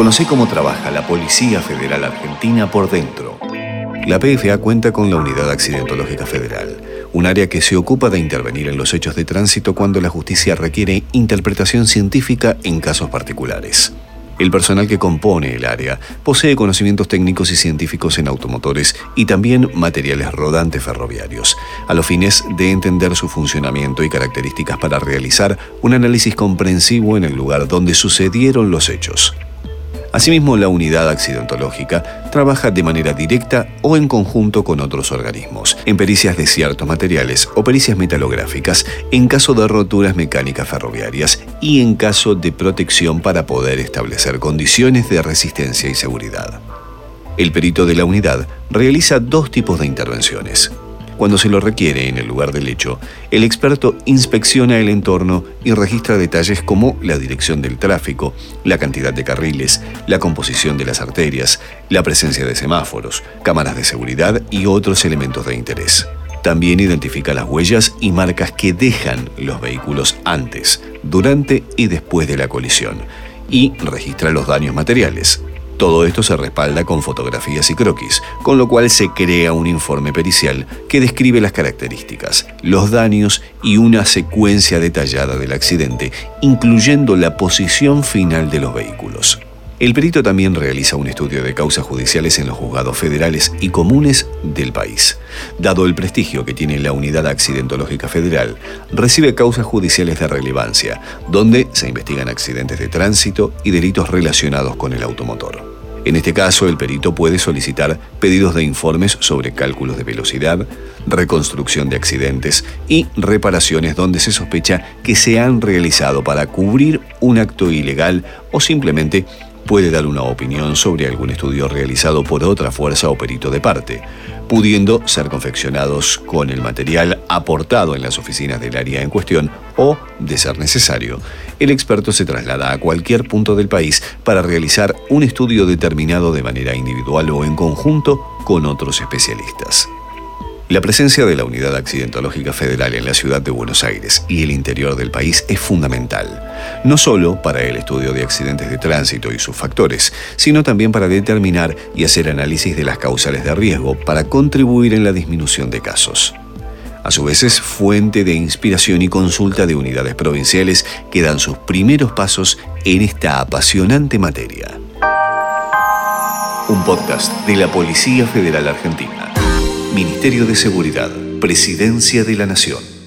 Conoce cómo trabaja la Policía Federal Argentina por dentro. La PFA cuenta con la Unidad Accidentológica Federal, un área que se ocupa de intervenir en los hechos de tránsito cuando la justicia requiere interpretación científica en casos particulares. El personal que compone el área posee conocimientos técnicos y científicos en automotores y también materiales rodantes ferroviarios, a los fines de entender su funcionamiento y características para realizar un análisis comprensivo en el lugar donde sucedieron los hechos. Asimismo, la unidad accidentológica trabaja de manera directa o en conjunto con otros organismos, en pericias de ciertos materiales o pericias metalográficas, en caso de roturas mecánicas ferroviarias y en caso de protección para poder establecer condiciones de resistencia y seguridad. El perito de la unidad realiza dos tipos de intervenciones cuando se lo requiere en el lugar del hecho, el experto inspecciona el entorno y registra detalles como la dirección del tráfico, la cantidad de carriles, la composición de las arterias, la presencia de semáforos, cámaras de seguridad y otros elementos de interés. También identifica las huellas y marcas que dejan los vehículos antes, durante y después de la colisión y registra los daños materiales, todo esto se respalda con fotografías y croquis, con lo cual se crea un informe pericial que describe las características, los daños y una secuencia detallada del accidente, incluyendo la posición final de los vehículos. El perito también realiza un estudio de causas judiciales en los juzgados federales y comunes del país. Dado el prestigio que tiene la Unidad Accidentológica Federal, recibe causas judiciales de relevancia, donde se investigan accidentes de tránsito y delitos relacionados con el automotor. En este caso, el perito puede solicitar pedidos de informes sobre cálculos de velocidad, reconstrucción de accidentes y reparaciones donde se sospecha que se han realizado para cubrir un acto ilegal o simplemente puede dar una opinión sobre algún estudio realizado por otra fuerza o perito de parte, pudiendo ser confeccionados con el material aportado en las oficinas del área en cuestión o, de ser necesario, el experto se traslada a cualquier punto del país para realizar un estudio determinado de manera individual o en conjunto con otros especialistas. La presencia de la Unidad Accidentológica Federal en la ciudad de Buenos Aires y el interior del país es fundamental, no solo para el estudio de accidentes de tránsito y sus factores, sino también para determinar y hacer análisis de las causales de riesgo para contribuir en la disminución de casos. A su vez es fuente de inspiración y consulta de unidades provinciales que dan sus primeros pasos en esta apasionante materia. Un podcast de la Policía Federal Argentina. Ministerio de Seguridad, Presidencia de la Nación.